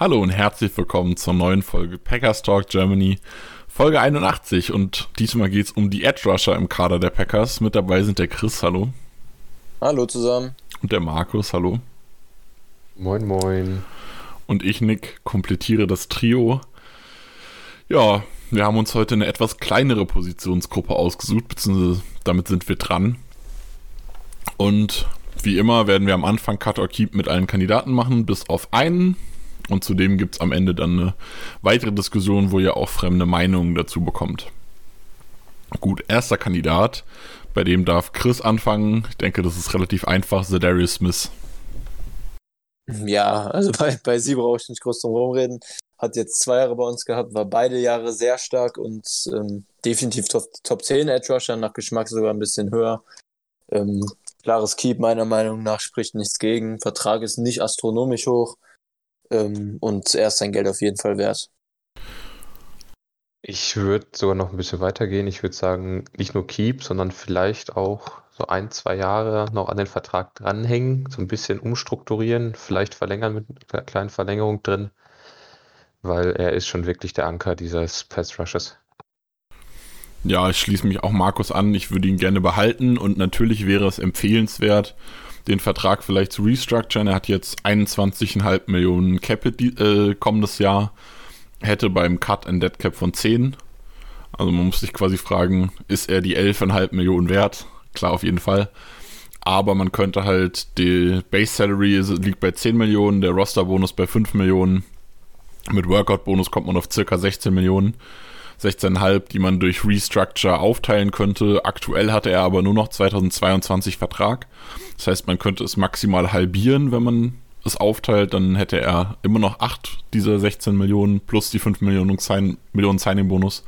Hallo und herzlich willkommen zur neuen Folge Packers Talk Germany, Folge 81 und diesmal geht es um die Edge Rusher im Kader der Packers. Mit dabei sind der Chris, hallo. Hallo zusammen. Und der Markus, hallo. Moin, moin. Und ich, Nick, komplettiere das Trio. Ja, wir haben uns heute eine etwas kleinere Positionsgruppe ausgesucht, beziehungsweise damit sind wir dran. Und wie immer werden wir am Anfang Cut or Keep mit allen Kandidaten machen, bis auf einen. Und zudem gibt es am Ende dann eine weitere Diskussion, wo ihr auch fremde Meinungen dazu bekommt. Gut, erster Kandidat, bei dem darf Chris anfangen. Ich denke, das ist relativ einfach, Darius Smith. Ja, also bei, bei sie brauche ich nicht groß drum rumreden. Hat jetzt zwei Jahre bei uns gehabt, war beide Jahre sehr stark und ähm, definitiv Top, Top 10 Edge Rusher, nach Geschmack sogar ein bisschen höher. Ähm, klares Keep meiner Meinung nach, spricht nichts gegen. Vertrag ist nicht astronomisch hoch ähm, und er ist sein Geld auf jeden Fall wert. Ich würde sogar noch ein bisschen weitergehen. Ich würde sagen, nicht nur Keep, sondern vielleicht auch so ein, zwei Jahre noch an den Vertrag dranhängen, so ein bisschen umstrukturieren, vielleicht verlängern mit einer kleinen Verlängerung drin, weil er ist schon wirklich der Anker dieses Pass Rushes. Ja, ich schließe mich auch Markus an. Ich würde ihn gerne behalten und natürlich wäre es empfehlenswert, den Vertrag vielleicht zu restructuren. Er hat jetzt 21,5 Millionen Capit äh, kommendes Jahr, hätte beim Cut ein Dead Cap von 10. Also man muss sich quasi fragen, ist er die 11,5 Millionen wert? Klar, auf jeden Fall. Aber man könnte halt, die Base Salary liegt bei 10 Millionen, der Roster-Bonus bei 5 Millionen. Mit Workout-Bonus kommt man auf circa 16 Millionen. 16,5, die man durch Restructure aufteilen könnte. Aktuell hatte er aber nur noch 2022 Vertrag. Das heißt, man könnte es maximal halbieren, wenn man es aufteilt. Dann hätte er immer noch 8 dieser 16 Millionen plus die 5 Millionen, Sign Millionen Signing-Bonus.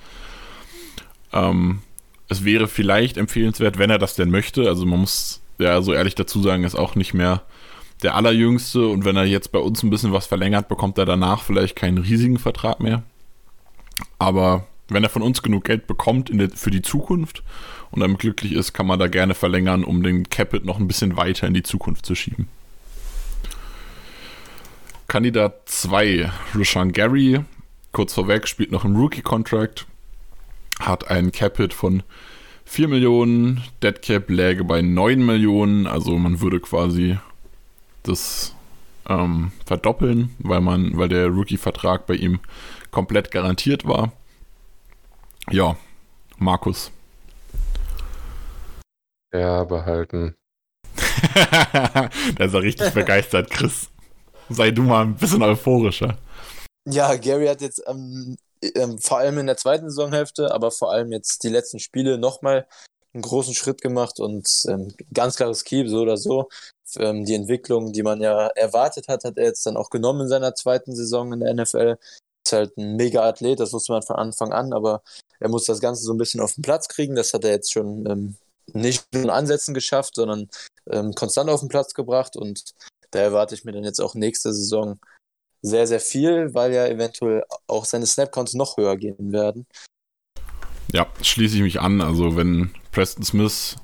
Ähm, es wäre vielleicht empfehlenswert, wenn er das denn möchte. Also man muss ja so ehrlich dazu sagen, ist auch nicht mehr der allerjüngste. Und wenn er jetzt bei uns ein bisschen was verlängert, bekommt er danach vielleicht keinen riesigen Vertrag mehr. Aber wenn er von uns genug Geld bekommt der, für die Zukunft und damit glücklich ist, kann man da gerne verlängern, um den Capit noch ein bisschen weiter in die Zukunft zu schieben. Kandidat 2, Rushan Gary, kurz vorweg, spielt noch im Rookie-Contract, hat einen Capit von 4 Millionen, Dead Cap läge bei 9 Millionen, also man würde quasi das ähm, verdoppeln, weil man, weil der Rookie-Vertrag bei ihm komplett garantiert war. Ja, Markus. Ja, behalten. Der ist ja richtig begeistert, Chris. Sei du mal ein bisschen euphorischer. Ja, Gary hat jetzt ähm, ähm, vor allem in der zweiten Saisonhälfte, aber vor allem jetzt die letzten Spiele nochmal einen großen Schritt gemacht und ähm, ganz klares Keep, so oder so. Ähm, die Entwicklung, die man ja erwartet hat, hat er jetzt dann auch genommen in seiner zweiten Saison in der NFL. Ist halt ein mega Athlet, das wusste man von Anfang an, aber er muss das Ganze so ein bisschen auf den Platz kriegen. Das hat er jetzt schon ähm, nicht nur in Ansätzen geschafft, sondern ähm, konstant auf den Platz gebracht. Und da erwarte ich mir dann jetzt auch nächste Saison sehr, sehr viel, weil ja eventuell auch seine Snap-Counts noch höher gehen werden. Ja, schließe ich mich an. Also wenn Preston Smith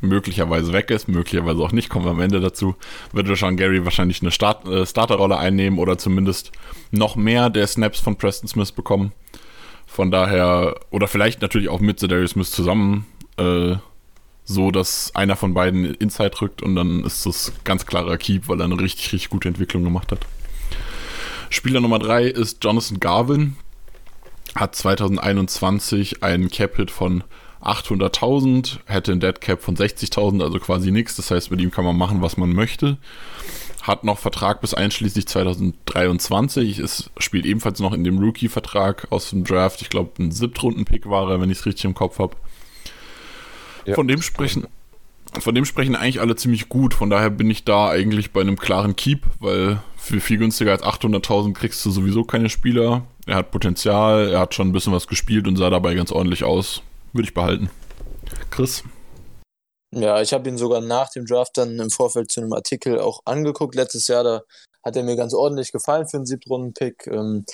möglicherweise weg ist, möglicherweise auch nicht, kommen wir am Ende dazu, wird Sean Gary wahrscheinlich eine Start äh, Starterrolle einnehmen oder zumindest noch mehr der Snaps von Preston Smith bekommen. Von daher, oder vielleicht natürlich auch mit Darius Smith zusammen, äh, so dass einer von beiden Inside rückt und dann ist das ganz klarer Keep, weil er eine richtig, richtig gute Entwicklung gemacht hat. Spieler Nummer 3 ist Jonathan Garvin, hat 2021 einen Cap-Hit von 800.000, hätte ein Dead Cap von 60.000, also quasi nichts. Das heißt, mit ihm kann man machen, was man möchte hat noch Vertrag bis einschließlich 2023. Es spielt ebenfalls noch in dem Rookie-Vertrag aus dem Draft. Ich glaube, ein Siebtrunden-Pick war er, wenn ich es richtig im Kopf habe. Ja, von dem sprechen, von dem sprechen eigentlich alle ziemlich gut. Von daher bin ich da eigentlich bei einem klaren Keep, weil für viel günstiger als 800.000 kriegst du sowieso keine Spieler. Er hat Potenzial, er hat schon ein bisschen was gespielt und sah dabei ganz ordentlich aus. Würde ich behalten. Chris? Ja, ich habe ihn sogar nach dem Draft dann im Vorfeld zu einem Artikel auch angeguckt. Letztes Jahr, da hat er mir ganz ordentlich gefallen für einen Siebtrunden-Pick. Ähm,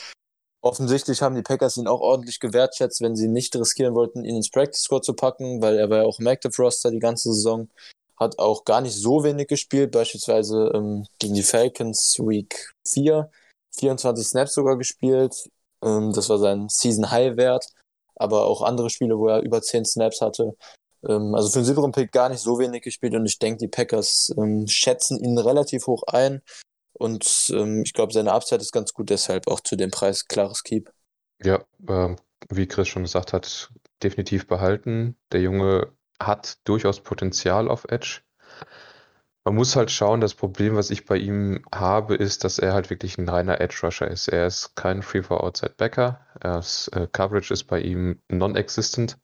offensichtlich haben die Packers ihn auch ordentlich gewertschätzt, wenn sie nicht riskieren wollten, ihn ins Practice Squad zu packen, weil er war ja auch im Active Roster die ganze Saison. Hat auch gar nicht so wenig gespielt, beispielsweise ähm, gegen die Falcons Week 4, 24 Snaps sogar gespielt. Ähm, das war sein Season High Wert, aber auch andere Spiele, wo er über 10 Snaps hatte. Ähm, also für den sieberen Pick gar nicht so wenig gespielt und ich denke, die Packers ähm, schätzen ihn relativ hoch ein und ähm, ich glaube, seine Upside ist ganz gut, deshalb auch zu dem Preis klares Keep. Ja, ähm, wie Chris schon gesagt hat, definitiv behalten. Der Junge hat durchaus Potenzial auf Edge. Man muss halt schauen, das Problem, was ich bei ihm habe, ist, dass er halt wirklich ein reiner Edge-Rusher ist. Er ist kein Free-for-Outside-Backer. Äh, Coverage ist bei ihm non-existent.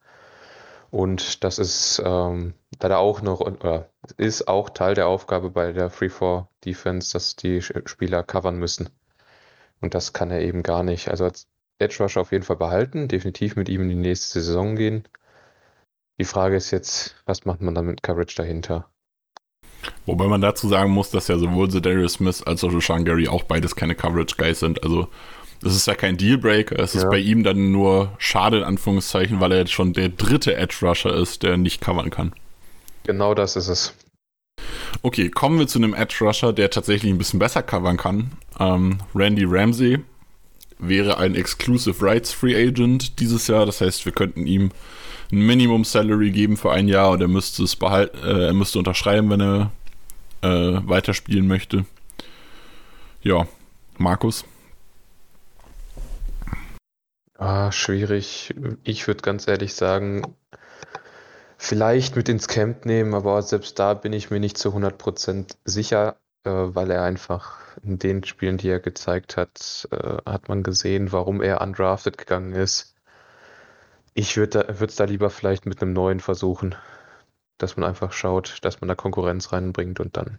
Und das ist ähm, leider auch noch, oder ist auch Teil der Aufgabe bei der Free-for Defense, dass die Spieler covern müssen. Und das kann er eben gar nicht. Also als Edge Rusher auf jeden Fall behalten, definitiv mit ihm in die nächste Saison gehen. Die Frage ist jetzt, was macht man dann mit Coverage dahinter? Wobei man dazu sagen muss, dass ja sowohl Darius Smith als auch Sean Gary auch beides keine Coverage-Guys sind. Also das ist ja kein Dealbreaker. Es ja. ist bei ihm dann nur schade, in Anführungszeichen, weil er jetzt schon der dritte Edge-Rusher ist, der nicht covern kann. Genau das ist es. Okay, kommen wir zu einem Edge-Rusher, der tatsächlich ein bisschen besser covern kann. Ähm, Randy Ramsey wäre ein Exclusive Rights Free Agent dieses Jahr. Das heißt, wir könnten ihm ein Minimum Salary geben für ein Jahr und er müsste es behalten, äh, er müsste unterschreiben, wenn er äh, weiterspielen möchte. Ja, Markus. Ah, schwierig. Ich würde ganz ehrlich sagen, vielleicht mit ins Camp nehmen, aber selbst da bin ich mir nicht zu 100% sicher, äh, weil er einfach in den Spielen, die er gezeigt hat, äh, hat man gesehen, warum er undrafted gegangen ist. Ich würde es da lieber vielleicht mit einem neuen versuchen, dass man einfach schaut, dass man da Konkurrenz reinbringt und dann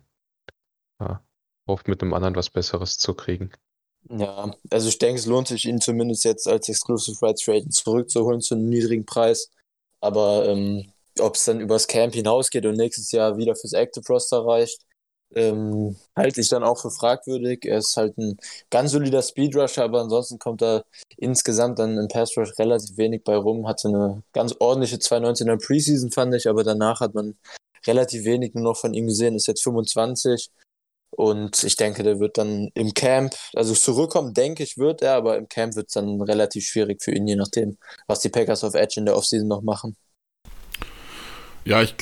ja, hofft, mit einem anderen was Besseres zu kriegen. Ja, also ich denke, es lohnt sich, ihn zumindest jetzt als Exclusive Rights Rating zurückzuholen zu einem niedrigen Preis. Aber ähm, ob es dann übers Camp hinausgeht und nächstes Jahr wieder fürs Active Roster reicht, ähm, halte ich dann auch für fragwürdig. Er ist halt ein ganz solider Speedrusher, aber ansonsten kommt da insgesamt dann im Pass Rush relativ wenig bei rum. Hatte eine ganz ordentliche 2019er Preseason, fand ich, aber danach hat man relativ wenig nur noch von ihm gesehen. Ist jetzt 25 und ich denke, der wird dann im Camp, also zurückkommen, denke ich, wird er, aber im Camp wird es dann relativ schwierig für ihn, je nachdem, was die Packers auf Edge in der Offseason noch machen. Ja, ich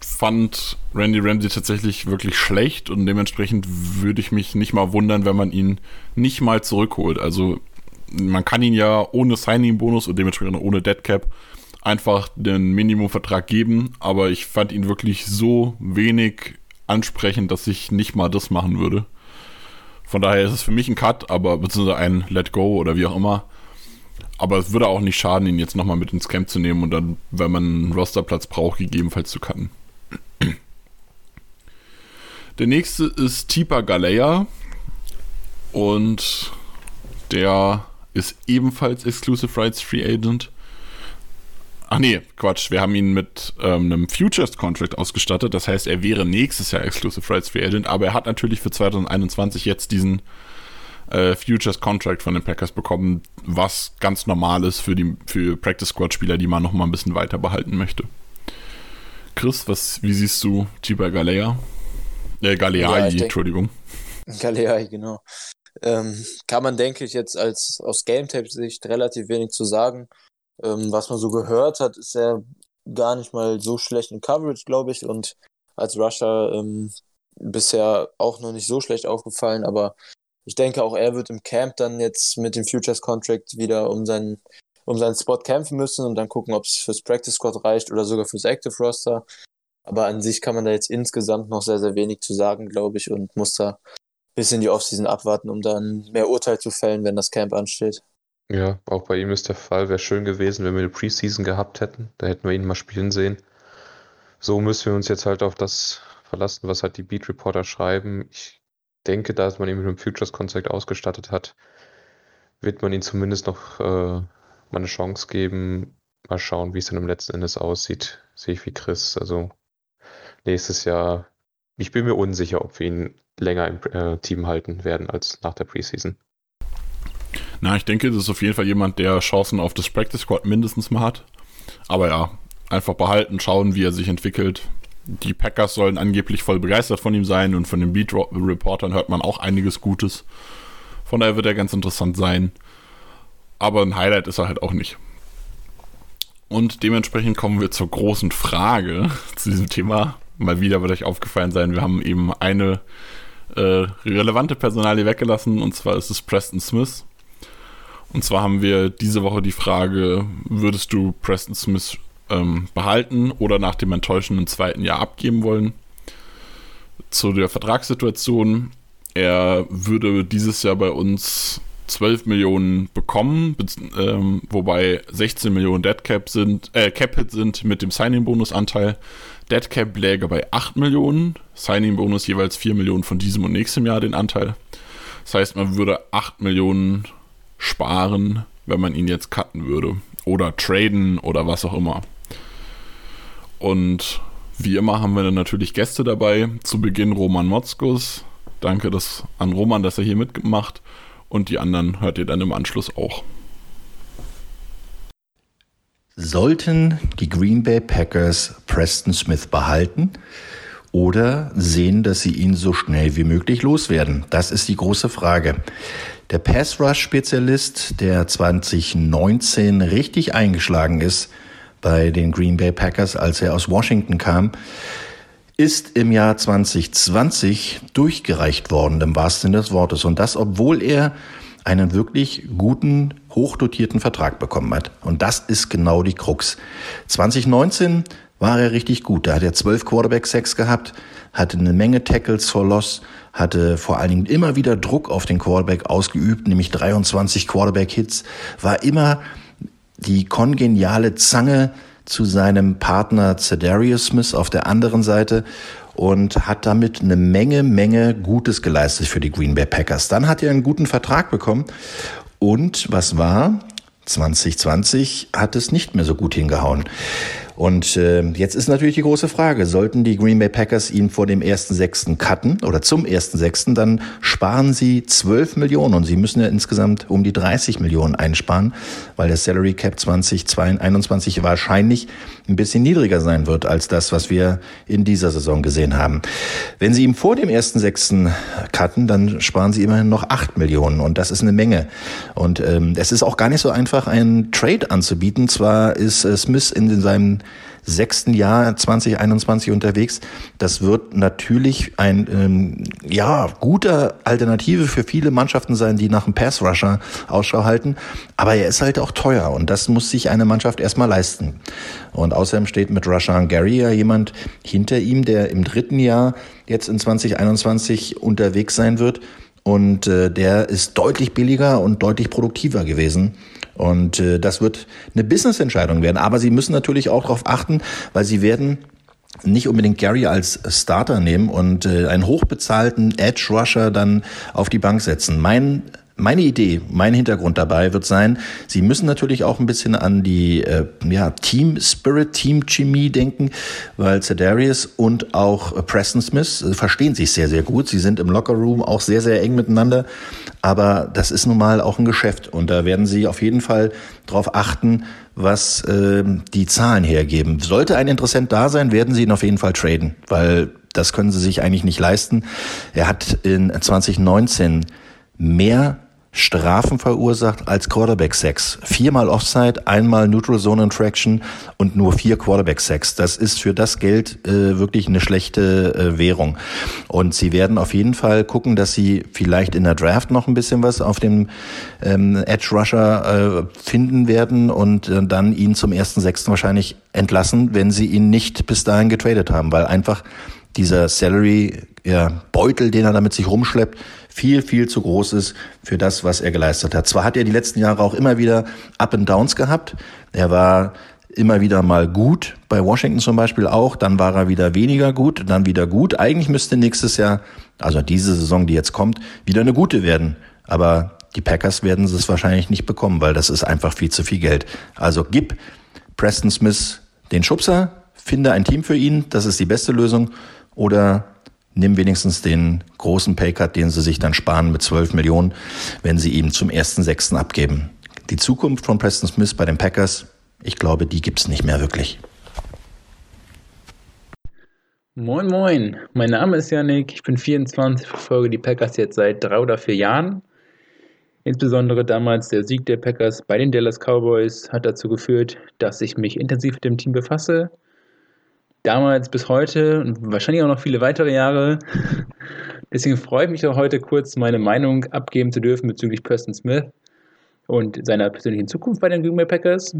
fand Randy Ramsey tatsächlich wirklich schlecht und dementsprechend würde ich mich nicht mal wundern, wenn man ihn nicht mal zurückholt. Also man kann ihn ja ohne Signing-Bonus und dementsprechend ohne Deadcap einfach den Minimumvertrag geben, aber ich fand ihn wirklich so wenig ansprechend, dass ich nicht mal das machen würde. Von daher ist es für mich ein Cut, aber beziehungsweise ein Let Go oder wie auch immer. Aber es würde auch nicht schaden, ihn jetzt nochmal mit ins Camp zu nehmen und dann, wenn man einen Rosterplatz braucht, gegebenenfalls zu cutten. Der nächste ist Tipa Galea und der ist ebenfalls Exclusive Rights Free Agent. Ach nee, Quatsch. Wir haben ihn mit ähm, einem Futures Contract ausgestattet. Das heißt, er wäre nächstes Jahr Exclusive Rights Free Agent, aber er hat natürlich für 2021 jetzt diesen äh, Futures Contract von den Packers bekommen, was ganz normal ist für die für Practice Squad Spieler, die man noch mal ein bisschen weiter behalten möchte. Chris, was, wie siehst du Tiba Galea? Äh, Galeai, ja, Entschuldigung. Galeai, genau. Ähm, kann man, denke ich, jetzt als aus Game Tape-Sicht relativ wenig zu sagen. Ähm, was man so gehört hat, ist er gar nicht mal so schlecht in Coverage, glaube ich, und als Rusher ähm, bisher auch noch nicht so schlecht aufgefallen, aber ich denke auch er wird im Camp dann jetzt mit dem Futures Contract wieder um seinen, um seinen Spot kämpfen müssen und dann gucken, ob es fürs Practice Squad reicht oder sogar fürs Active Roster. Aber an sich kann man da jetzt insgesamt noch sehr, sehr wenig zu sagen, glaube ich, und muss da bis in die Offseason abwarten, um dann mehr Urteil zu fällen, wenn das Camp ansteht. Ja, auch bei ihm ist der Fall. Wäre schön gewesen, wenn wir eine Preseason gehabt hätten. Da hätten wir ihn mal spielen sehen. so müssen wir uns jetzt halt auf das verlassen, was halt die Beat Reporter schreiben. Ich denke, da man ihn mit einem Futures-Konzept ausgestattet hat, wird man ihm zumindest noch äh, mal eine Chance geben. Mal schauen, wie es dann im letzten Endes aussieht. Sehe ich wie Chris. Also nächstes Jahr, ich bin mir unsicher, ob wir ihn länger im äh, Team halten werden als nach der Preseason. Na, ich denke, das ist auf jeden Fall jemand, der Chancen auf das Practice Squad mindestens mal hat. Aber ja, einfach behalten, schauen, wie er sich entwickelt. Die Packers sollen angeblich voll begeistert von ihm sein und von den Beat Reportern hört man auch einiges Gutes. Von daher wird er ganz interessant sein. Aber ein Highlight ist er halt auch nicht. Und dementsprechend kommen wir zur großen Frage zu diesem Thema. Mal wieder wird euch aufgefallen sein, wir haben eben eine äh, relevante Personalie weggelassen und zwar ist es Preston Smith. Und zwar haben wir diese Woche die Frage, würdest du Preston Smith ähm, behalten oder nach dem enttäuschenden zweiten Jahr abgeben wollen? Zu der Vertragssituation. Er würde dieses Jahr bei uns 12 Millionen bekommen, ähm, wobei 16 Millionen Deadcap sind, äh, Cap-Hit sind mit dem Signing-Bonus-Anteil. Deadcap läge bei 8 Millionen, Signing-Bonus jeweils 4 Millionen von diesem und nächstem Jahr den Anteil. Das heißt, man würde 8 Millionen sparen, wenn man ihn jetzt cutten würde. Oder traden oder was auch immer. Und wie immer haben wir dann natürlich Gäste dabei. Zu Beginn Roman Motzkus. Danke das, an Roman, dass er hier mitgemacht. Und die anderen hört ihr dann im Anschluss auch. Sollten die Green Bay Packers Preston Smith behalten oder sehen, dass sie ihn so schnell wie möglich loswerden? Das ist die große Frage. Der Pass Rush Spezialist, der 2019 richtig eingeschlagen ist bei den Green Bay Packers, als er aus Washington kam, ist im Jahr 2020 durchgereicht worden, im wahrsten Sinne des Wortes. Und das, obwohl er einen wirklich guten, hochdotierten Vertrag bekommen hat. Und das ist genau die Krux. 2019 war er richtig gut. Da hat er zwölf Quarterback-Sacks gehabt, hatte eine Menge Tackles for Loss, hatte vor allen Dingen immer wieder Druck auf den Quarterback ausgeübt, nämlich 23 Quarterback-Hits, war immer die kongeniale Zange zu seinem Partner Cedarius Smith auf der anderen Seite und hat damit eine Menge, Menge Gutes geleistet für die Green Bay Packers. Dann hat er einen guten Vertrag bekommen und was war? 2020 hat es nicht mehr so gut hingehauen. Und äh, jetzt ist natürlich die große Frage, sollten die Green Bay Packers ihn vor dem 1.6. cutten oder zum 1.6., dann sparen sie 12 Millionen und sie müssen ja insgesamt um die 30 Millionen einsparen, weil der Salary Cap 2021 wahrscheinlich ein bisschen niedriger sein wird als das, was wir in dieser Saison gesehen haben. Wenn sie ihm vor dem 1.6. cutten, dann sparen sie immerhin noch 8 Millionen und das ist eine Menge. Und ähm, es ist auch gar nicht so einfach, einen Trade anzubieten. Zwar ist äh, Smith in seinem sechsten Jahr 2021 unterwegs. Das wird natürlich ein ähm, ja guter Alternative für viele Mannschaften sein, die nach einem Pass Rusher Ausschau halten. Aber er ist halt auch teuer und das muss sich eine Mannschaft erstmal leisten. Und außerdem steht mit Rashan Gary ja jemand hinter ihm, der im dritten Jahr jetzt in 2021 unterwegs sein wird. Und äh, der ist deutlich billiger und deutlich produktiver gewesen. Und äh, das wird eine Business-Entscheidung werden. Aber Sie müssen natürlich auch darauf achten, weil Sie werden nicht unbedingt Gary als Starter nehmen und äh, einen hochbezahlten Edge Rusher dann auf die Bank setzen. Mein meine Idee, mein Hintergrund dabei wird sein, Sie müssen natürlich auch ein bisschen an die äh, ja, Team Spirit, Team Chemie denken, weil Cedarius und auch Preston Smith äh, verstehen sich sehr, sehr gut. Sie sind im Locker Room auch sehr, sehr eng miteinander. Aber das ist nun mal auch ein Geschäft und da werden Sie auf jeden Fall darauf achten, was äh, die Zahlen hergeben. Sollte ein Interessent da sein, werden Sie ihn auf jeden Fall traden, weil das können Sie sich eigentlich nicht leisten. Er hat in 2019 mehr Strafen verursacht als Quarterback-Sacks. Viermal Offside, einmal Neutral Zone Infraction und nur vier Quarterback-Sacks. Das ist für das Geld äh, wirklich eine schlechte äh, Währung. Und sie werden auf jeden Fall gucken, dass sie vielleicht in der Draft noch ein bisschen was auf dem ähm, Edge Rusher äh, finden werden und äh, dann ihn zum ersten Sechsten wahrscheinlich entlassen, wenn sie ihn nicht bis dahin getradet haben, weil einfach dieser Salary ja, Beutel, den er damit sich rumschleppt, viel, viel zu groß ist für das, was er geleistet hat. Zwar hat er die letzten Jahre auch immer wieder Up and Downs gehabt. Er war immer wieder mal gut, bei Washington zum Beispiel auch, dann war er wieder weniger gut, dann wieder gut. Eigentlich müsste nächstes Jahr, also diese Saison, die jetzt kommt, wieder eine gute werden. Aber die Packers werden es wahrscheinlich nicht bekommen, weil das ist einfach viel zu viel Geld. Also gib Preston Smith den Schubser, finde ein Team für ihn, das ist die beste Lösung. Oder nimm wenigstens den großen Paycut, den sie sich dann sparen mit 12 Millionen, wenn sie ihm zum 1.6. abgeben. Die Zukunft von Preston Smith bei den Packers, ich glaube, die gibt's nicht mehr wirklich. Moin, moin. Mein Name ist Yannick. Ich bin 24, verfolge die Packers jetzt seit drei oder vier Jahren. Insbesondere damals der Sieg der Packers bei den Dallas Cowboys hat dazu geführt, dass ich mich intensiv mit dem Team befasse. Damals bis heute und wahrscheinlich auch noch viele weitere Jahre. Deswegen freue ich mich auch heute kurz meine Meinung abgeben zu dürfen bezüglich Preston Smith und seiner persönlichen Zukunft bei den Green Bay Packers.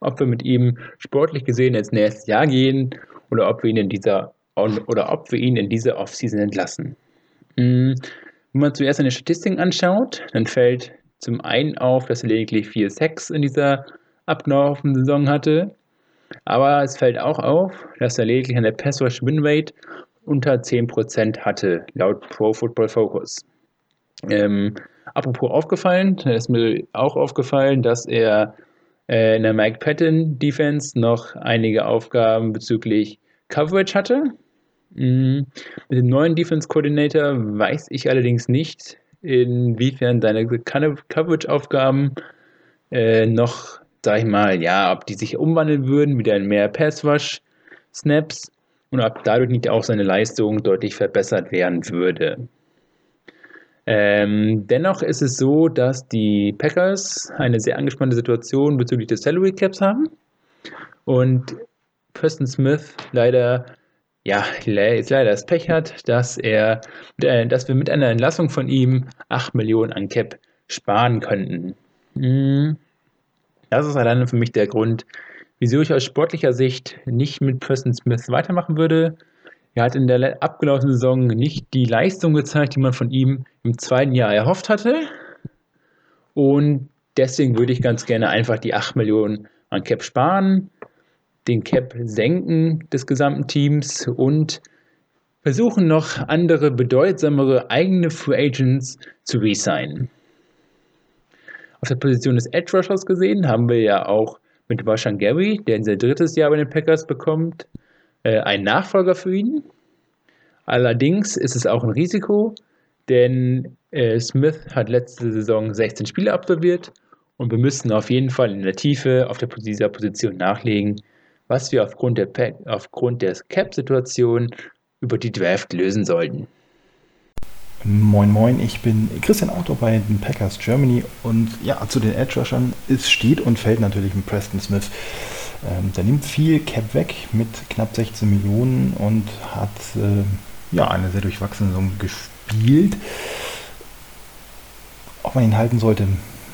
Ob wir mit ihm sportlich gesehen ins nächste Jahr gehen oder ob wir ihn in dieser oder ob wir ihn in dieser Offseason entlassen. Hm, wenn man zuerst seine Statistiken anschaut, dann fällt zum einen auf, dass er lediglich vier Sacks in dieser abgelaufenen Saison hatte. Aber es fällt auch auf, dass er lediglich eine Pass-Rush Win-Rate unter 10% hatte, laut Pro Football Focus. Ähm, apropos aufgefallen, ist mir auch aufgefallen, dass er äh, in der Mike Patton Defense noch einige Aufgaben bezüglich Coverage hatte. Mhm. Mit dem neuen Defense Coordinator weiß ich allerdings nicht, inwiefern seine Coverage-Aufgaben äh, noch, sag ich mal, ja, ob die sich umwandeln würden, wieder in mehr Pass-Rush-Snaps und ob dadurch nicht auch seine Leistung deutlich verbessert werden würde. Ähm, dennoch ist es so, dass die Packers eine sehr angespannte Situation bezüglich des Salary Caps haben und Preston Smith leider ja, jetzt leider das Pech hat, dass er, äh, dass wir mit einer Entlassung von ihm 8 Millionen an Cap sparen könnten. Hm. Das ist alleine für mich der Grund, wieso ich aus sportlicher Sicht nicht mit Preston Smith weitermachen würde. Er hat in der abgelaufenen Saison nicht die Leistung gezeigt, die man von ihm im zweiten Jahr erhofft hatte. Und deswegen würde ich ganz gerne einfach die 8 Millionen an Cap sparen den Cap senken des gesamten Teams und versuchen noch andere bedeutsamere eigene Free Agents zu resignen. Auf der Position des Edge Rushers gesehen haben wir ja auch mit Washan Gary, der in sein drittes Jahr bei den Packers bekommt, äh, einen Nachfolger für ihn. Allerdings ist es auch ein Risiko, denn äh, Smith hat letzte Saison 16 Spiele absolviert und wir müssten auf jeden Fall in der Tiefe auf der, dieser Position nachlegen, was wir aufgrund der, aufgrund der Cap-Situation über die Draft lösen sollten. Moin Moin, ich bin Christian Auto bei den Packers Germany und ja, zu den Edge Rushern, es steht und fällt natürlich mit Preston Smith. Ähm, der nimmt viel Cap weg mit knapp 16 Millionen und hat äh, ja eine sehr durchwachsene Saison gespielt. Ob man ihn halten sollte,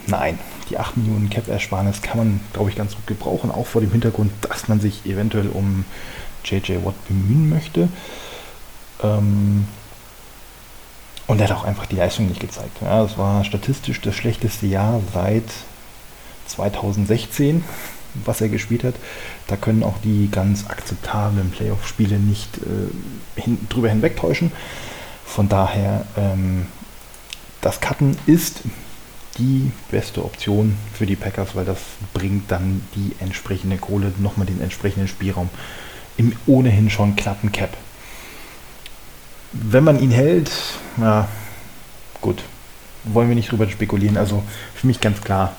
nein die 8 Millionen Cap-Ersparnis kann man, glaube ich, ganz gut gebrauchen, auch vor dem Hintergrund, dass man sich eventuell um JJ Watt bemühen möchte. Ähm und er hat auch einfach die Leistung nicht gezeigt. Ja, das war statistisch das schlechteste Jahr seit 2016, was er gespielt hat. Da können auch die ganz akzeptablen Playoff-Spiele nicht äh, hin, drüber hinwegtäuschen. Von daher, ähm, das Cutten ist die beste Option für die Packers, weil das bringt dann die entsprechende Kohle, nochmal den entsprechenden Spielraum im ohnehin schon knappen Cap. Wenn man ihn hält, ja, gut, wollen wir nicht drüber spekulieren. Also für mich ganz klar,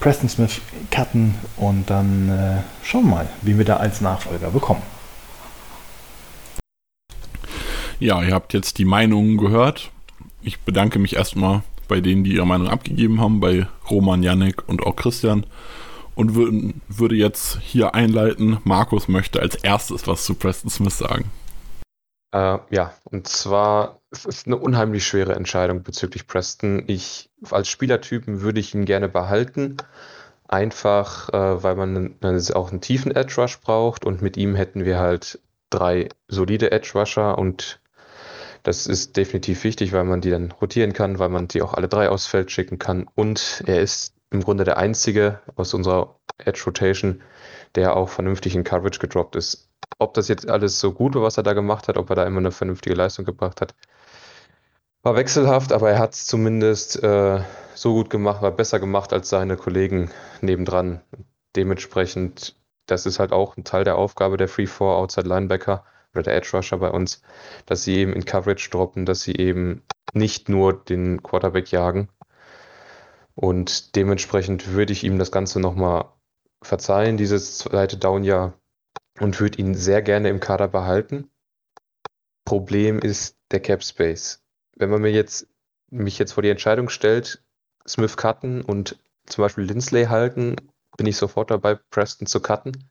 Preston Smith cutten und dann äh, schauen wir mal, wie wir da als Nachfolger bekommen. Ja, ihr habt jetzt die Meinungen gehört. Ich bedanke mich erstmal bei denen, die ihre Meinung abgegeben haben, bei Roman, Yannick und auch Christian. Und würden, würde jetzt hier einleiten, Markus möchte als erstes was zu Preston Smith sagen. Äh, ja, und zwar es ist eine unheimlich schwere Entscheidung bezüglich Preston. Ich als Spielertypen würde ich ihn gerne behalten. Einfach, äh, weil man auch einen tiefen Edge Rush braucht und mit ihm hätten wir halt drei solide Edge Rusher und das ist definitiv wichtig, weil man die dann rotieren kann, weil man die auch alle drei aufs Feld schicken kann. Und er ist im Grunde der einzige aus unserer Edge Rotation, der auch vernünftig in Coverage gedroppt ist. Ob das jetzt alles so gut war, was er da gemacht hat, ob er da immer eine vernünftige Leistung gebracht hat, war wechselhaft, aber er hat es zumindest äh, so gut gemacht, war besser gemacht als seine Kollegen nebendran. Dementsprechend, das ist halt auch ein Teil der Aufgabe der Free Four Outside Linebacker oder der Edge Rusher bei uns, dass sie eben in Coverage droppen, dass sie eben nicht nur den Quarterback jagen. Und dementsprechend würde ich ihm das Ganze nochmal verzeihen, dieses zweite Downjahr, und würde ihn sehr gerne im Kader behalten. Problem ist der Cap Space. Wenn man mir jetzt, mich jetzt vor die Entscheidung stellt, Smith cutten und zum Beispiel Lindsley halten, bin ich sofort dabei, Preston zu cutten.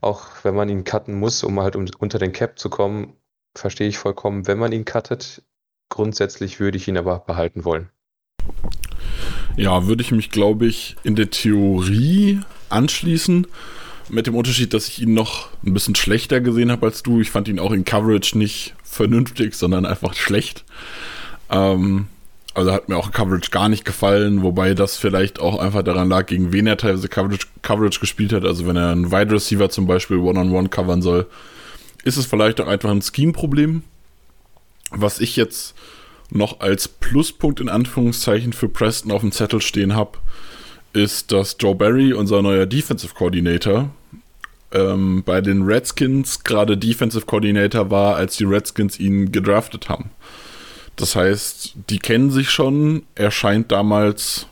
Auch wenn man ihn cutten muss, um halt unter den Cap zu kommen, verstehe ich vollkommen, wenn man ihn cuttet. Grundsätzlich würde ich ihn aber behalten wollen. Ja, würde ich mich, glaube ich, in der Theorie anschließen. Mit dem Unterschied, dass ich ihn noch ein bisschen schlechter gesehen habe als du. Ich fand ihn auch in Coverage nicht vernünftig, sondern einfach schlecht. Ähm, also hat mir auch Coverage gar nicht gefallen, wobei das vielleicht auch einfach daran lag, gegen wen er teilweise Coverage, Coverage gespielt hat. Also wenn er einen Wide Receiver zum Beispiel One-on-One -on -one covern soll, ist es vielleicht auch einfach ein Scheme-Problem. Was ich jetzt noch als Pluspunkt in Anführungszeichen für Preston auf dem Zettel stehen habe, ist, dass Joe Barry, unser neuer Defensive Coordinator, ähm, bei den Redskins gerade Defensive Coordinator war, als die Redskins ihn gedraftet haben. Das heißt, die kennen sich schon. Er scheint damals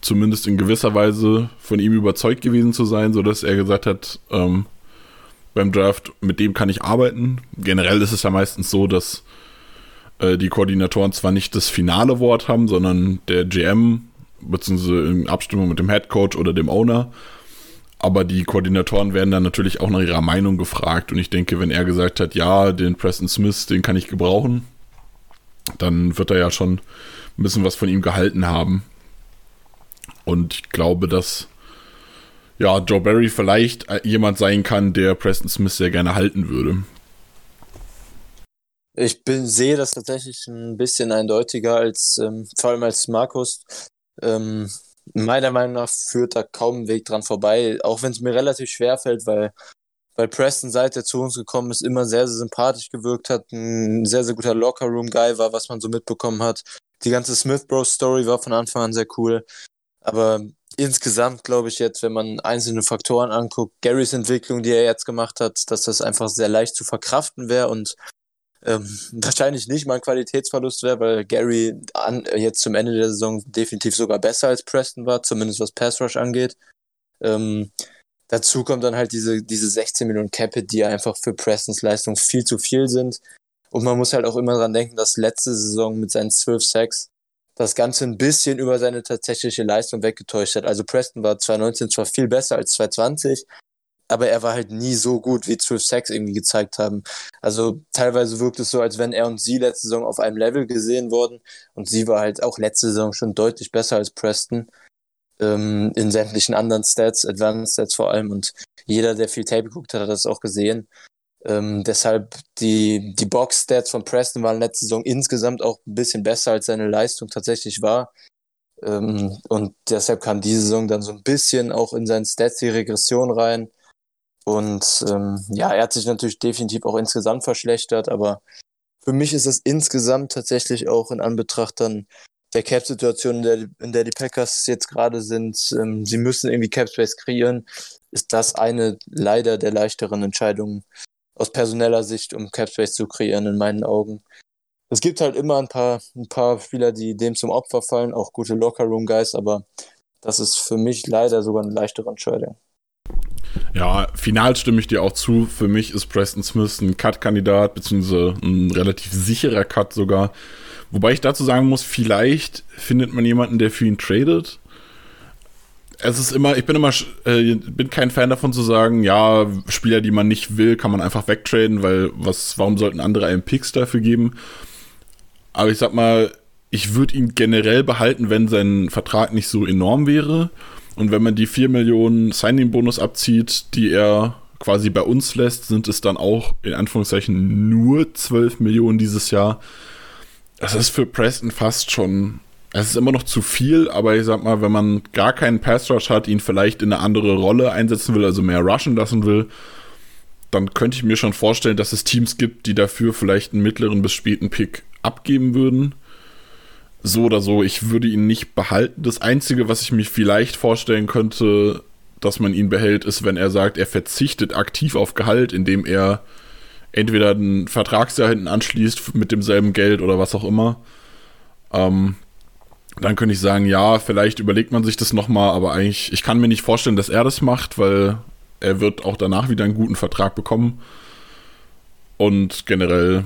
zumindest in gewisser Weise von ihm überzeugt gewesen zu sein, sodass er gesagt hat, ähm, beim Draft, mit dem kann ich arbeiten. Generell ist es ja meistens so, dass äh, die Koordinatoren zwar nicht das finale Wort haben, sondern der GM, beziehungsweise in Abstimmung mit dem Head Coach oder dem Owner. Aber die Koordinatoren werden dann natürlich auch nach ihrer Meinung gefragt. Und ich denke, wenn er gesagt hat, ja, den Preston Smith, den kann ich gebrauchen, dann wird er ja schon ein bisschen was von ihm gehalten haben. Und ich glaube, dass ja, Joe Barry vielleicht jemand sein kann, der Preston Smith sehr gerne halten würde. Ich bin, sehe das tatsächlich ein bisschen eindeutiger als, ähm, vor allem als Markus. Ähm, meiner Meinung nach führt da kaum ein Weg dran vorbei, auch wenn es mir relativ schwer fällt, weil weil Preston, seit er zu uns gekommen ist, immer sehr, sehr sympathisch gewirkt hat, ein sehr, sehr guter Locker-Room-Guy war, was man so mitbekommen hat. Die ganze Smith Bros-Story war von Anfang an sehr cool. Aber insgesamt glaube ich jetzt, wenn man einzelne Faktoren anguckt, Garys Entwicklung, die er jetzt gemacht hat, dass das einfach sehr leicht zu verkraften wäre und ähm, wahrscheinlich nicht mal ein Qualitätsverlust wäre, weil Gary an, jetzt zum Ende der Saison definitiv sogar besser als Preston war, zumindest was Pass Rush angeht. Ähm, Dazu kommt dann halt diese, diese 16 Millionen Capit, die einfach für Prestons Leistung viel zu viel sind. Und man muss halt auch immer dran denken, dass letzte Saison mit seinen 12 Sacks das Ganze ein bisschen über seine tatsächliche Leistung weggetäuscht hat. Also Preston war 2019 zwar viel besser als 2020, aber er war halt nie so gut, wie 12 Sacks irgendwie gezeigt haben. Also teilweise wirkt es so, als wenn er und sie letzte Saison auf einem Level gesehen wurden und sie war halt auch letzte Saison schon deutlich besser als Preston ähm, in sämtlichen anderen Stats, Advanced Stats vor allem. Und jeder, der viel Tape geguckt hat, hat das auch gesehen. Ähm, deshalb die, die Box-Stats von Preston waren letzte Saison insgesamt auch ein bisschen besser, als seine Leistung tatsächlich war. Ähm, und deshalb kam diese Saison dann so ein bisschen auch in seinen Stats die Regression rein. Und ähm, ja, er hat sich natürlich definitiv auch insgesamt verschlechtert, aber für mich ist es insgesamt tatsächlich auch in Anbetracht dann der Cap-Situation, in der, in der die Packers jetzt gerade sind, ähm, sie müssen irgendwie Cap-Space kreieren, ist das eine leider der leichteren Entscheidungen aus personeller Sicht, um Cap-Space zu kreieren, in meinen Augen. Es gibt halt immer ein paar, ein paar Spieler, die dem zum Opfer fallen, auch gute Locker-Room-Guys, aber das ist für mich leider sogar eine leichtere Entscheidung. Ja, final stimme ich dir auch zu. Für mich ist Preston Smith ein Cut-Kandidat, beziehungsweise ein relativ sicherer Cut sogar. Wobei ich dazu sagen muss, vielleicht findet man jemanden, der für ihn tradet. Es ist immer, ich bin immer, äh, bin kein Fan davon zu sagen, ja, Spieler, die man nicht will, kann man einfach wegtraden, weil was, warum sollten andere einen Picks dafür geben? Aber ich sag mal, ich würde ihn generell behalten, wenn sein Vertrag nicht so enorm wäre. Und wenn man die 4 Millionen Signing-Bonus abzieht, die er quasi bei uns lässt, sind es dann auch in Anführungszeichen nur 12 Millionen dieses Jahr das ist für Preston fast schon es ist immer noch zu viel, aber ich sag mal, wenn man gar keinen Pass Rush hat, ihn vielleicht in eine andere Rolle einsetzen will, also mehr rushen lassen will, dann könnte ich mir schon vorstellen, dass es Teams gibt, die dafür vielleicht einen mittleren bis späten Pick abgeben würden. So oder so, ich würde ihn nicht behalten. Das Einzige, was ich mir vielleicht vorstellen könnte, dass man ihn behält, ist, wenn er sagt, er verzichtet aktiv auf Gehalt, indem er entweder ein Vertragsjahr hinten anschließt mit demselben Geld oder was auch immer. Ähm, dann könnte ich sagen, ja, vielleicht überlegt man sich das nochmal, aber eigentlich, ich kann mir nicht vorstellen, dass er das macht, weil er wird auch danach wieder einen guten Vertrag bekommen. Und generell,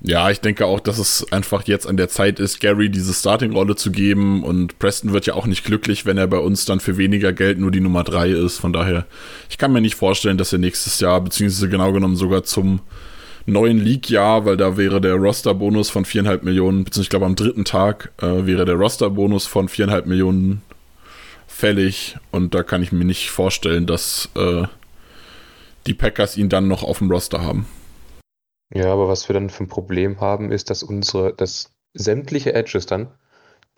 ja, ich denke auch, dass es einfach jetzt an der Zeit ist, Gary diese Starting-Rolle zu geben. Und Preston wird ja auch nicht glücklich, wenn er bei uns dann für weniger Geld nur die Nummer 3 ist. Von daher, ich kann mir nicht vorstellen, dass er nächstes Jahr, beziehungsweise genau genommen sogar zum neuen League-Jahr, weil da wäre der Roster-Bonus von viereinhalb Millionen, beziehungsweise ich glaube am dritten Tag äh, wäre der Roster-Bonus von viereinhalb Millionen fällig und da kann ich mir nicht vorstellen, dass äh, die Packers ihn dann noch auf dem Roster haben. Ja, aber was wir dann für ein Problem haben, ist, dass unsere, dass sämtliche Edges dann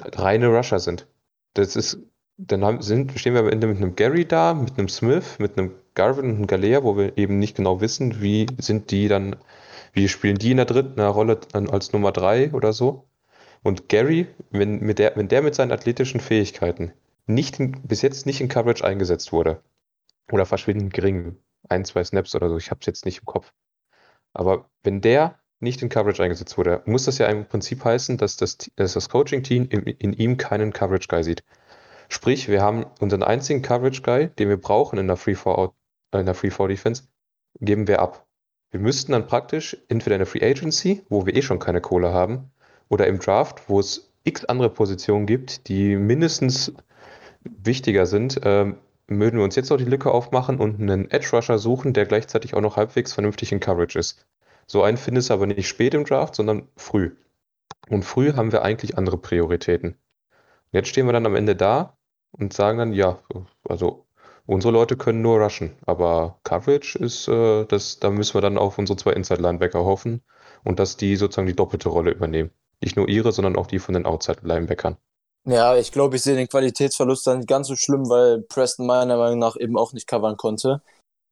reine Rusher sind. Das ist, dann haben, sind, stehen wir mit einem Gary da, mit einem Smith, mit einem Garvin und einem Galea, wo wir eben nicht genau wissen, wie sind die dann wie spielen die in der dritten Rolle als Nummer drei oder so? Und Gary, wenn, mit der, wenn der mit seinen athletischen Fähigkeiten nicht in, bis jetzt nicht in Coverage eingesetzt wurde, oder verschwindend gering, ein, zwei Snaps oder so, ich habe es jetzt nicht im Kopf. Aber wenn der nicht in Coverage eingesetzt wurde, muss das ja im Prinzip heißen, dass das, dass das Coaching-Team in, in, ihm keinen Coverage-Guy sieht. Sprich, wir haben unseren einzigen Coverage-Guy, den wir brauchen in der Free-4-Defense, geben wir ab. Wir müssten dann praktisch entweder in der Free Agency, wo wir eh schon keine Kohle haben, oder im Draft, wo es x andere Positionen gibt, die mindestens wichtiger sind, ähm, würden wir uns jetzt noch die Lücke aufmachen und einen Edge Rusher suchen, der gleichzeitig auch noch halbwegs vernünftig in Coverage ist. So einen findest du aber nicht spät im Draft, sondern früh. Und früh haben wir eigentlich andere Prioritäten. Jetzt stehen wir dann am Ende da und sagen dann, ja, also Unsere Leute können nur rushen, aber Coverage ist, äh, das, da müssen wir dann auf unsere zwei Inside-Linebacker hoffen und dass die sozusagen die doppelte Rolle übernehmen. Nicht nur ihre, sondern auch die von den Outside-Linebackern. Ja, ich glaube, ich sehe den Qualitätsverlust dann nicht ganz so schlimm, weil Preston meiner Meinung nach eben auch nicht covern konnte.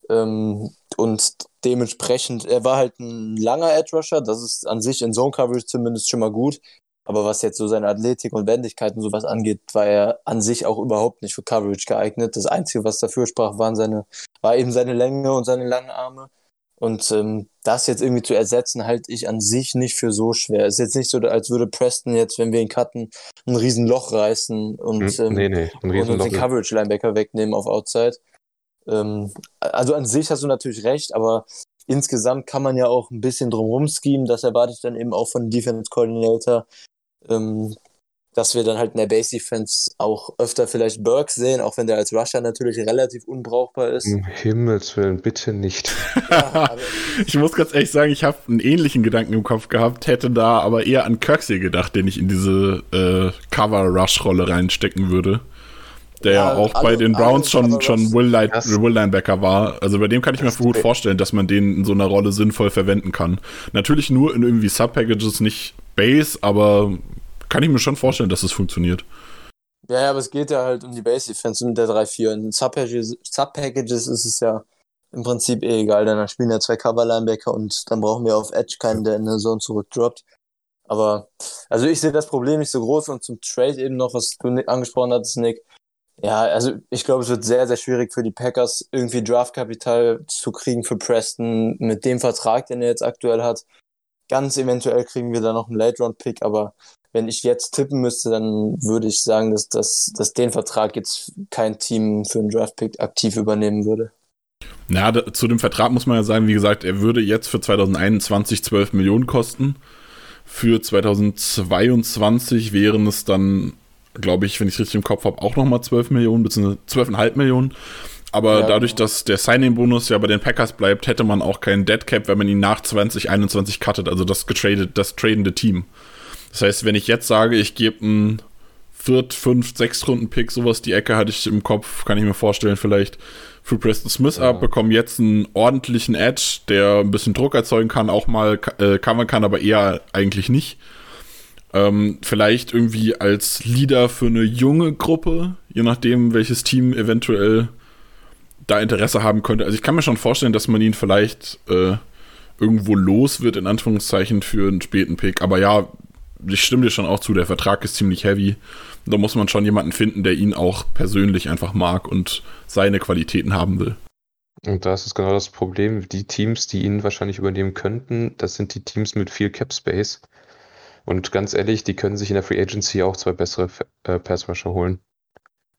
Ähm, und dementsprechend, er war halt ein langer Edge Rusher, das ist an sich in Zone Coverage zumindest schon mal gut. Aber was jetzt so seine Athletik und Wendigkeit und sowas angeht, war er an sich auch überhaupt nicht für Coverage geeignet. Das Einzige, was dafür sprach, waren seine, war eben seine Länge und seine langen Arme. Und ähm, das jetzt irgendwie zu ersetzen, halte ich an sich nicht für so schwer. Es ist jetzt nicht so, als würde Preston jetzt, wenn wir ihn cutten, ein Riesenloch reißen und, hm, ähm, nee, nee, und uns den Coverage-Linebacker wegnehmen auf Outside. Ähm, also an sich hast du natürlich recht, aber insgesamt kann man ja auch ein bisschen drumherum schemen. Das erwarte ich dann eben auch von Defense Coordinator, ähm, dass wir dann halt in der Base Defense auch öfter vielleicht Burke sehen, auch wenn der als Rusher natürlich relativ unbrauchbar ist. Um Himmels Willen, bitte nicht. Ja, ich muss ganz ehrlich sagen, ich habe einen ähnlichen Gedanken im Kopf gehabt, hätte da aber eher an Kirksey gedacht, den ich in diese äh, Cover-Rush-Rolle reinstecken würde. Der ja, auch alle, bei den Browns schon, schon Will, Light, Will Linebacker war. Also bei dem kann ich mir gut vorstellen, dass man den in so einer Rolle sinnvoll verwenden kann. Natürlich nur in irgendwie Sub-Packages, nicht Base, aber kann ich mir schon vorstellen, dass es funktioniert. Ja, ja, aber es geht ja halt um die Base Defense mit der 3-4. In Sub-Packages Sub ist es ja im Prinzip eh egal, dann spielen ja zwei Cover-Linebacker und dann brauchen wir auf Edge keinen, der in der Zone zurückdroppt. Aber, also ich sehe das Problem nicht so groß und zum Trade eben noch, was du angesprochen hattest, Nick. Ja, also ich glaube, es wird sehr, sehr schwierig für die Packers, irgendwie Draftkapital zu kriegen für Preston mit dem Vertrag, den er jetzt aktuell hat. Ganz eventuell kriegen wir da noch einen Late-Round-Pick, aber wenn ich jetzt tippen müsste, dann würde ich sagen, dass, dass, dass den Vertrag jetzt kein Team für einen Draft-Pick aktiv übernehmen würde. Na, da, zu dem Vertrag muss man ja sagen, wie gesagt, er würde jetzt für 2021 12 Millionen kosten. Für 2022 wären es dann, glaube ich, wenn ich es richtig im Kopf habe, auch nochmal 12 Millionen, beziehungsweise 12,5 Millionen. Aber ja, dadurch, dass der Signing-Bonus ja bei den Packers bleibt, hätte man auch keinen Dead Cap, wenn man ihn nach 2021 cuttet, also das getradet, das tradende Team. Das heißt, wenn ich jetzt sage, ich gebe einen Viert-, Fünf-, Sechs-Runden-Pick, sowas die Ecke hatte ich im Kopf, kann ich mir vorstellen, vielleicht für Preston Smith ja. ab, bekomme jetzt einen ordentlichen Edge, der ein bisschen Druck erzeugen kann, auch mal äh, covern kann, aber eher eigentlich nicht. Ähm, vielleicht irgendwie als Leader für eine junge Gruppe, je nachdem, welches Team eventuell da Interesse haben könnte. Also ich kann mir schon vorstellen, dass man ihn vielleicht äh, irgendwo los wird, in Anführungszeichen, für einen späten Pick. Aber ja, ich stimme dir schon auch zu, der Vertrag ist ziemlich heavy. Da muss man schon jemanden finden, der ihn auch persönlich einfach mag und seine Qualitäten haben will. Und das ist genau das Problem. Die Teams, die ihn wahrscheinlich übernehmen könnten, das sind die Teams mit viel Cap Space. Und ganz ehrlich, die können sich in der Free Agency auch zwei bessere äh, Pass holen.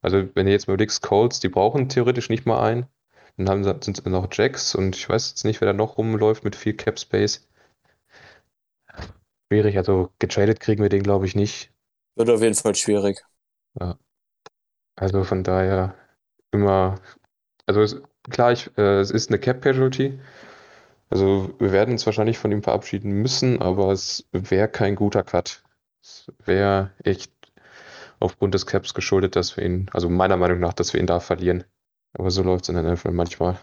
Also, wenn ihr jetzt mal überlegt, Colts, die brauchen theoretisch nicht mal einen. Dann haben sind noch Jacks und ich weiß jetzt nicht, wer da noch rumläuft mit viel Cap Space. Schwierig, also getradet kriegen wir den, glaube ich, nicht. Wird auf jeden Fall schwierig. Ja. Also von daher immer, also es, klar, ich, äh, es ist eine Cap-Casualty. Also wir werden uns wahrscheinlich von ihm verabschieden müssen, aber es wäre kein guter Cut. Es wäre echt aufgrund des Caps geschuldet, dass wir ihn, also meiner Meinung nach, dass wir ihn da verlieren. Aber so läuft es in der NFL manchmal.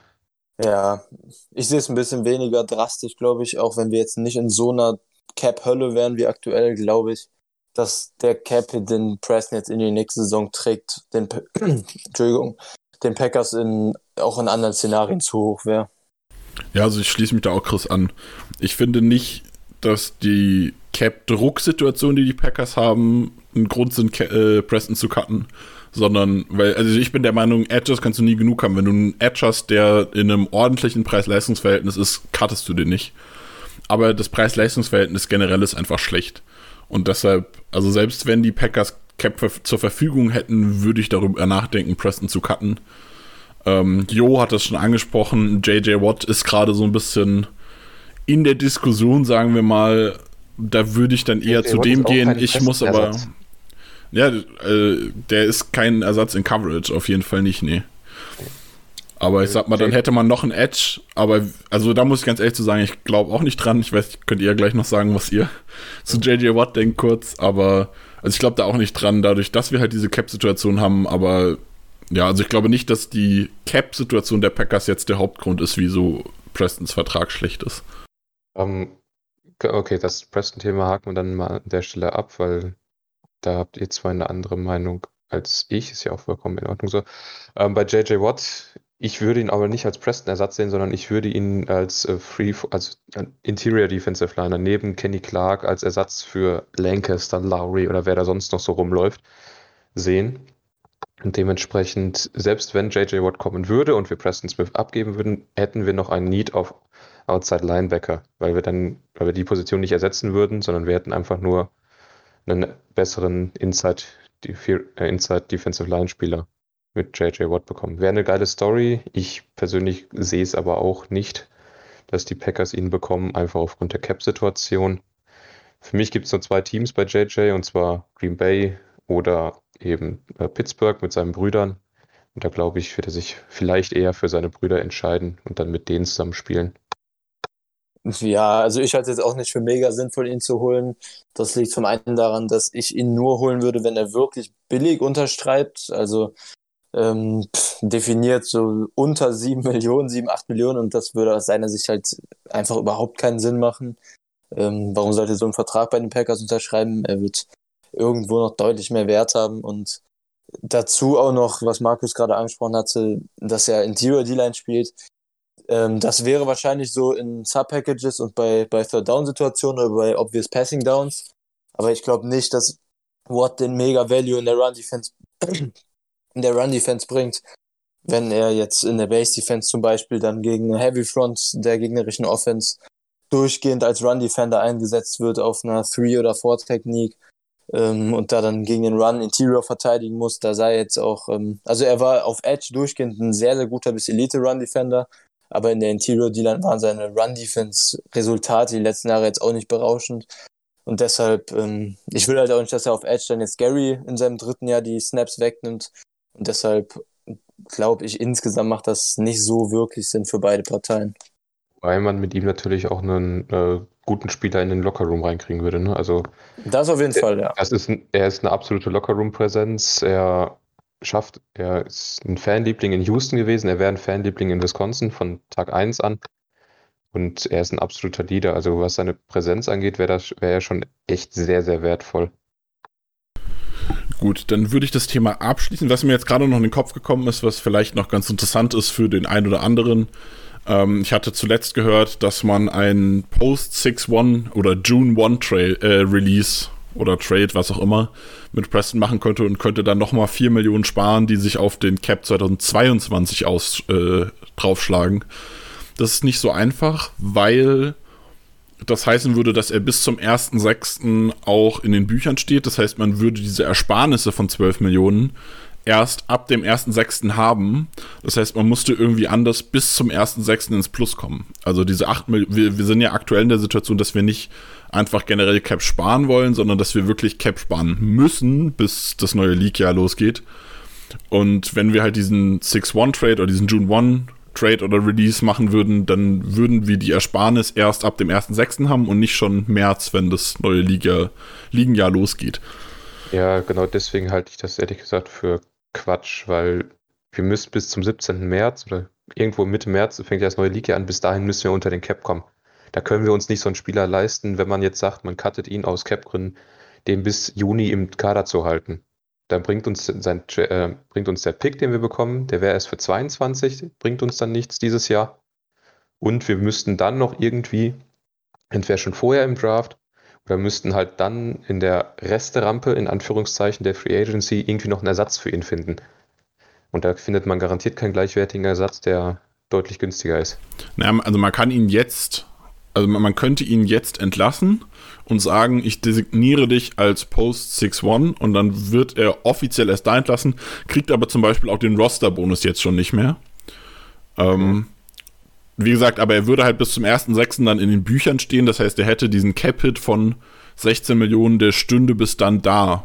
Ja, ich sehe es ein bisschen weniger drastisch, glaube ich, auch wenn wir jetzt nicht in so einer Cap-Hölle wären wie aktuell, glaube ich, dass der Cap den Preston jetzt in die nächste Saison trägt, den, Entschuldigung, den Packers in, auch in anderen Szenarien zu hoch wäre. Ja, also ich schließe mich da auch Chris an. Ich finde nicht, dass die Cap-Druck-Situation, die die Packers haben, ein Grund sind, äh, Preston zu cutten, sondern, weil, also ich bin der Meinung, Edges kannst du nie genug haben. Wenn du einen Edge hast, der in einem ordentlichen Preis-Leistungs-Verhältnis ist, cuttest du den nicht. Aber das Preis-Leistungs-Verhältnis generell ist einfach schlecht. Und deshalb, also selbst wenn die Packers Cap zur Verfügung hätten, würde ich darüber nachdenken, Preston zu cutten. Ähm, Jo hat das schon angesprochen. JJ Watt ist gerade so ein bisschen in der Diskussion, sagen wir mal. Da würde ich dann eher JJ zu Watt dem gehen. Ich muss aber. Ja, äh, der ist kein Ersatz in Coverage, auf jeden Fall nicht, nee. Aber ich sag mal, dann hätte man noch ein Edge, aber also da muss ich ganz ehrlich zu sagen, ich glaube auch nicht dran. Ich weiß, könnt ihr ja gleich noch sagen, was ihr zu JJ Watt denkt kurz, aber also ich glaube da auch nicht dran, dadurch, dass wir halt diese Cap-Situation haben, aber ja, also ich glaube nicht, dass die Cap-Situation der Packers jetzt der Hauptgrund ist, wieso Prestons Vertrag schlecht ist. Um, ähm, okay, das Preston-Thema haken wir dann mal an der Stelle ab, weil da habt ihr zwar eine andere Meinung als ich, ist ja auch vollkommen in Ordnung so. Ähm, bei JJ Watt, ich würde ihn aber nicht als Preston-Ersatz sehen, sondern ich würde ihn als äh, Free, also Interior Defensive Liner neben Kenny Clark als Ersatz für Lancaster, Lowry oder wer da sonst noch so rumläuft sehen. Und dementsprechend, selbst wenn JJ Watt kommen würde und wir Preston Smith abgeben würden, hätten wir noch einen Need auf Outside Linebacker, weil wir dann, weil wir die Position nicht ersetzen würden, sondern wir hätten einfach nur einen besseren Inside, äh, Inside Defensive Line Spieler mit JJ Watt bekommen. Wäre eine geile Story. Ich persönlich sehe es aber auch nicht, dass die Packers ihn bekommen, einfach aufgrund der Cap-Situation. Für mich gibt es nur zwei Teams bei JJ, und zwar Green Bay oder eben äh, Pittsburgh mit seinen Brüdern. Und da glaube ich, wird er sich vielleicht eher für seine Brüder entscheiden und dann mit denen zusammen spielen. Ja, also ich halte es jetzt auch nicht für mega sinnvoll, ihn zu holen. Das liegt zum einen daran, dass ich ihn nur holen würde, wenn er wirklich billig unterschreibt. Also ähm, definiert so unter 7 Millionen, 7, 8 Millionen und das würde aus seiner Sicht halt einfach überhaupt keinen Sinn machen. Ähm, warum sollte so ein Vertrag bei den Packers unterschreiben? Er wird irgendwo noch deutlich mehr Wert haben und dazu auch noch, was Markus gerade angesprochen hatte, dass er Interior D-Line spielt. Ähm, das wäre wahrscheinlich so in Sub-Packages und bei, bei Third-Down-Situationen oder bei Obvious Passing Downs. Aber ich glaube nicht, dass Watt den mega Value in der Run-Defense in der Run-Defense bringt, wenn er jetzt in der Base-Defense zum Beispiel dann gegen eine Heavy Front der gegnerischen Offense durchgehend als Run-Defender eingesetzt wird auf einer Three- oder Four-Technik ähm, und da dann gegen den Run Interior verteidigen muss, da sei jetzt auch, ähm, also er war auf Edge durchgehend ein sehr, sehr guter bis Elite-Run-Defender, aber in der Interior D-Line waren seine Run-Defense-Resultate die letzten Jahre jetzt auch nicht berauschend. Und deshalb, ähm, ich will halt auch nicht, dass er auf Edge dann jetzt Gary in seinem dritten Jahr die Snaps wegnimmt. Und deshalb glaube ich, insgesamt macht das nicht so wirklich Sinn für beide Parteien. Weil man mit ihm natürlich auch einen äh, guten Spieler in den Lockerroom reinkriegen würde. Ne? Also, das auf jeden er, Fall, ja. Das ist er ist eine absolute Lockerroom-Präsenz. Er schafft, er ist ein Fanliebling in Houston gewesen, er wäre ein Fanliebling in Wisconsin von Tag 1 an. Und er ist ein absoluter Leader. Also was seine Präsenz angeht, wäre wär er schon echt sehr, sehr wertvoll. Gut, dann würde ich das Thema abschließen. Was mir jetzt gerade noch in den Kopf gekommen ist, was vielleicht noch ganz interessant ist für den einen oder anderen. Ähm, ich hatte zuletzt gehört, dass man ein Post-6-1 oder June 1 Tra äh, Release oder Trade, was auch immer, mit Preston machen könnte und könnte dann nochmal 4 Millionen sparen, die sich auf den Cap 2022 aus, äh, draufschlagen. Das ist nicht so einfach, weil das heißen würde, dass er bis zum 1.6. auch in den Büchern steht. Das heißt, man würde diese Ersparnisse von 12 Millionen erst ab dem 1.6. haben. Das heißt, man musste irgendwie anders bis zum 1.6. ins Plus kommen. Also diese 8 Millionen, wir, wir sind ja aktuell in der Situation, dass wir nicht einfach generell Cap sparen wollen, sondern dass wir wirklich Cap sparen müssen, bis das neue League-Jahr losgeht. Und wenn wir halt diesen 6-1-Trade oder diesen June 1 Trade oder Release machen würden, dann würden wir die Ersparnis erst ab dem 1.6. haben und nicht schon März, wenn das neue Liga, Ligenjahr losgeht. Ja, genau deswegen halte ich das ehrlich gesagt für Quatsch, weil wir müssen bis zum 17. März oder irgendwo Mitte März fängt ja das neue Liga an, bis dahin müssen wir unter den Cap kommen. Da können wir uns nicht so einen Spieler leisten, wenn man jetzt sagt, man cuttet ihn aus Cap-Gründen, den bis Juni im Kader zu halten. Dann bringt uns, sein, äh, bringt uns der Pick, den wir bekommen, der wäre erst für 22, bringt uns dann nichts dieses Jahr. Und wir müssten dann noch irgendwie, entweder schon vorher im Draft, oder müssten halt dann in der Resterampe, in Anführungszeichen, der Free Agency irgendwie noch einen Ersatz für ihn finden. Und da findet man garantiert keinen gleichwertigen Ersatz, der deutlich günstiger ist. Naja, also man kann ihn jetzt, also man könnte ihn jetzt entlassen und sagen, ich designiere dich als Post 6-1 und dann wird er offiziell erst da entlassen, kriegt aber zum Beispiel auch den Roster-Bonus jetzt schon nicht mehr. Ähm, wie gesagt, aber er würde halt bis zum 1.6. dann in den Büchern stehen, das heißt, er hätte diesen Cap-Hit von 16 Millionen, der stünde bis dann da.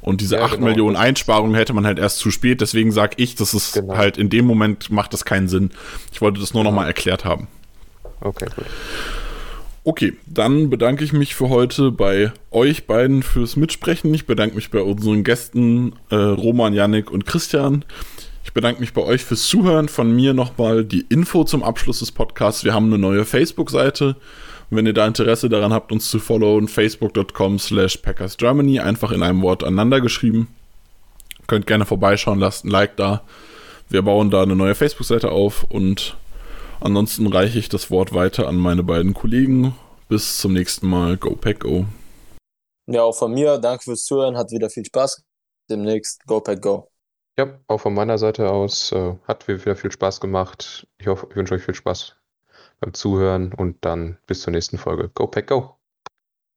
Und diese ja, 8 genau. Millionen Einsparungen hätte man halt erst zu spät, deswegen sage ich, das ist genau. halt in dem Moment macht das keinen Sinn. Ich wollte das nur genau. nochmal erklärt haben. Okay, gut. Okay, dann bedanke ich mich für heute bei euch beiden fürs Mitsprechen. Ich bedanke mich bei unseren Gästen äh, Roman, Yannick und Christian. Ich bedanke mich bei euch fürs Zuhören. Von mir nochmal die Info zum Abschluss des Podcasts. Wir haben eine neue Facebook-Seite. Wenn ihr da Interesse daran habt, uns zu followen, facebook.com slash packersgermany, einfach in einem Wort aneinander geschrieben. Könnt gerne vorbeischauen, lasst ein Like da. Wir bauen da eine neue Facebook-Seite auf und Ansonsten reiche ich das Wort weiter an meine beiden Kollegen. Bis zum nächsten Mal. Go Pack Go. Ja, auch von mir. Danke fürs Zuhören. Hat wieder viel Spaß. Demnächst Go Pack Go. Ja, auch von meiner Seite aus äh, hat wieder viel Spaß gemacht. Ich hoffe, ich wünsche euch viel Spaß beim Zuhören und dann bis zur nächsten Folge. Go Pack Go.